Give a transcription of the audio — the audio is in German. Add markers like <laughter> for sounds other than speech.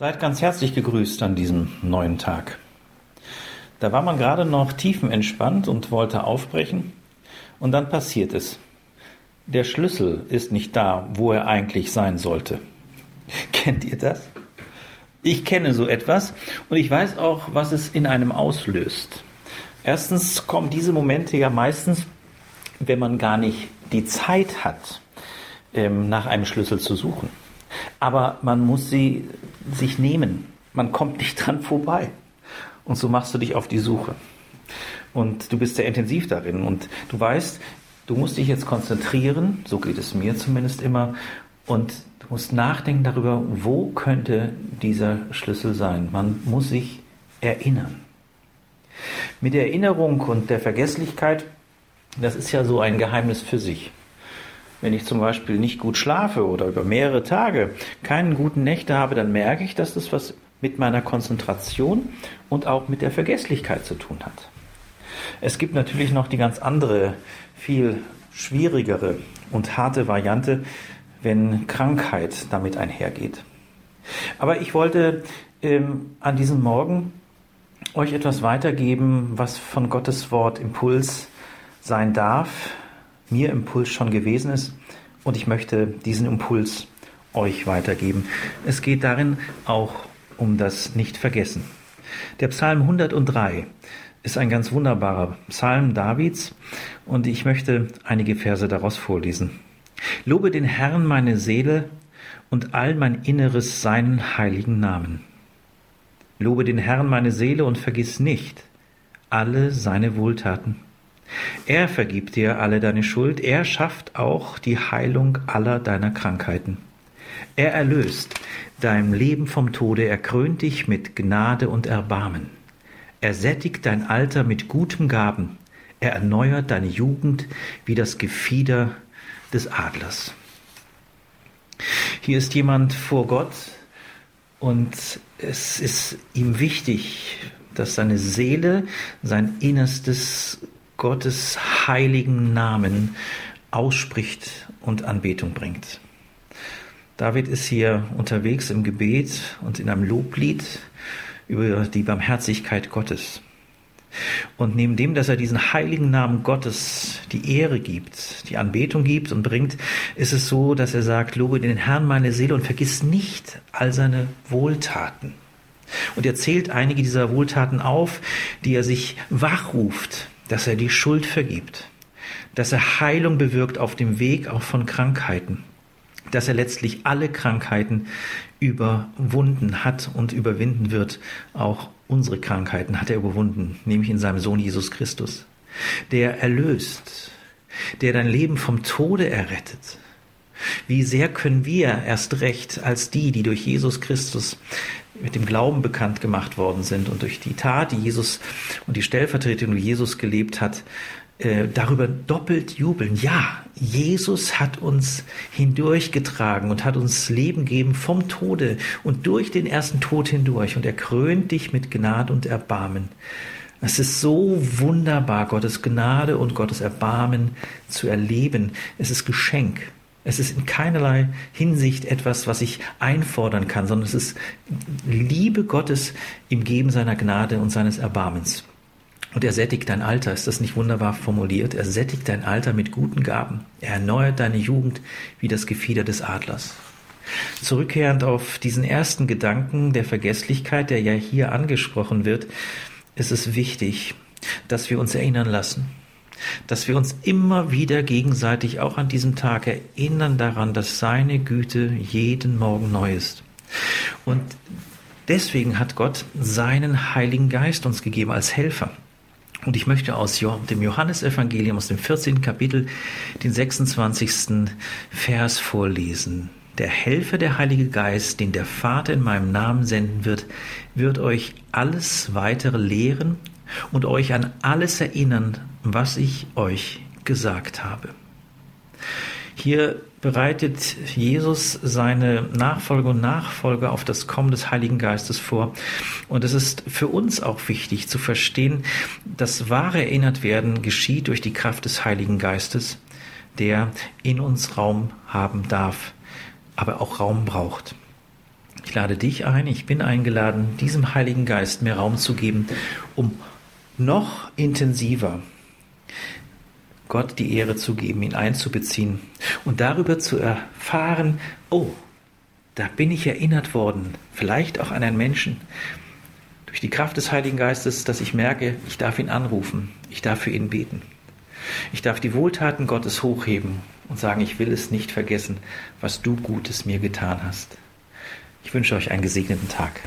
Seid ganz herzlich gegrüßt an diesem neuen Tag. Da war man gerade noch tiefenentspannt und wollte aufbrechen und dann passiert es. Der Schlüssel ist nicht da, wo er eigentlich sein sollte. <laughs> Kennt ihr das? Ich kenne so etwas und ich weiß auch, was es in einem auslöst. Erstens kommen diese Momente ja meistens, wenn man gar nicht die Zeit hat, ähm, nach einem Schlüssel zu suchen. Aber man muss sie sich nehmen. Man kommt nicht dran vorbei. Und so machst du dich auf die Suche. Und du bist sehr intensiv darin. Und du weißt, du musst dich jetzt konzentrieren, so geht es mir zumindest immer, und du musst nachdenken darüber, wo könnte dieser Schlüssel sein. Man muss sich erinnern. Mit der Erinnerung und der Vergesslichkeit, das ist ja so ein Geheimnis für sich. Wenn ich zum Beispiel nicht gut schlafe oder über mehrere Tage keinen guten Nächte habe, dann merke ich, dass das was mit meiner Konzentration und auch mit der Vergesslichkeit zu tun hat. Es gibt natürlich noch die ganz andere, viel schwierigere und harte Variante, wenn Krankheit damit einhergeht. Aber ich wollte ähm, an diesem Morgen euch etwas weitergeben, was von Gottes Wort Impuls sein darf, mir Impuls schon gewesen ist und ich möchte diesen Impuls euch weitergeben. Es geht darin auch um das Nicht-Vergessen. Der Psalm 103 ist ein ganz wunderbarer Psalm Davids und ich möchte einige Verse daraus vorlesen. Lobe den Herrn meine Seele und all mein Inneres seinen heiligen Namen. Lobe den Herrn meine Seele und vergiss nicht alle seine Wohltaten er vergibt dir alle deine Schuld, er schafft auch die Heilung aller deiner Krankheiten. Er erlöst dein Leben vom Tode, er krönt dich mit Gnade und Erbarmen. Er sättigt dein Alter mit gutem Gaben, er erneuert deine Jugend wie das Gefieder des Adlers. Hier ist jemand vor Gott und es ist ihm wichtig, dass seine Seele, sein Innerstes Gottes heiligen Namen ausspricht und Anbetung bringt. David ist hier unterwegs im Gebet und in einem Loblied über die Barmherzigkeit Gottes. Und neben dem, dass er diesen heiligen Namen Gottes die Ehre gibt, die Anbetung gibt und bringt, ist es so, dass er sagt, lobe den Herrn meine Seele und vergiss nicht all seine Wohltaten. Und er zählt einige dieser Wohltaten auf, die er sich wachruft, dass er die Schuld vergibt, dass er Heilung bewirkt auf dem Weg auch von Krankheiten, dass er letztlich alle Krankheiten überwunden hat und überwinden wird. Auch unsere Krankheiten hat er überwunden, nämlich in seinem Sohn Jesus Christus, der erlöst, der dein Leben vom Tode errettet. Wie sehr können wir erst recht als die, die durch Jesus Christus mit dem Glauben bekannt gemacht worden sind und durch die Tat, die Jesus und die Stellvertretung, die Jesus gelebt hat, äh, darüber doppelt jubeln. Ja, Jesus hat uns hindurchgetragen und hat uns Leben gegeben vom Tode und durch den ersten Tod hindurch und er krönt dich mit Gnade und Erbarmen. Es ist so wunderbar, Gottes Gnade und Gottes Erbarmen zu erleben. Es ist Geschenk. Es ist in keinerlei Hinsicht etwas, was ich einfordern kann, sondern es ist Liebe Gottes im Geben seiner Gnade und seines Erbarmens. Und er sättigt dein Alter, ist das nicht wunderbar formuliert? Er sättigt dein Alter mit guten Gaben. Er erneuert deine Jugend wie das Gefieder des Adlers. Zurückkehrend auf diesen ersten Gedanken der Vergesslichkeit, der ja hier angesprochen wird, ist es wichtig, dass wir uns erinnern lassen, dass wir uns immer wieder gegenseitig auch an diesem Tag erinnern daran, dass seine Güte jeden Morgen neu ist. Und deswegen hat Gott seinen Heiligen Geist uns gegeben als Helfer. Und ich möchte aus dem Johannesevangelium, aus dem 14. Kapitel, den 26. Vers vorlesen. Der Helfer, der Heilige Geist, den der Vater in meinem Namen senden wird, wird euch alles weitere lehren und euch an alles erinnern, was ich euch gesagt habe. Hier bereitet Jesus seine Nachfolger und Nachfolger auf das Kommen des Heiligen Geistes vor. Und es ist für uns auch wichtig zu verstehen, dass wahre erinnert werden geschieht durch die Kraft des Heiligen Geistes, der in uns Raum haben darf, aber auch Raum braucht. Ich lade dich ein, ich bin eingeladen, diesem Heiligen Geist mehr Raum zu geben, um noch intensiver Gott die Ehre zu geben, ihn einzubeziehen und darüber zu erfahren, oh, da bin ich erinnert worden, vielleicht auch an einen Menschen, durch die Kraft des Heiligen Geistes, dass ich merke, ich darf ihn anrufen, ich darf für ihn beten. Ich darf die Wohltaten Gottes hochheben und sagen, ich will es nicht vergessen, was du Gutes mir getan hast. Ich wünsche euch einen gesegneten Tag.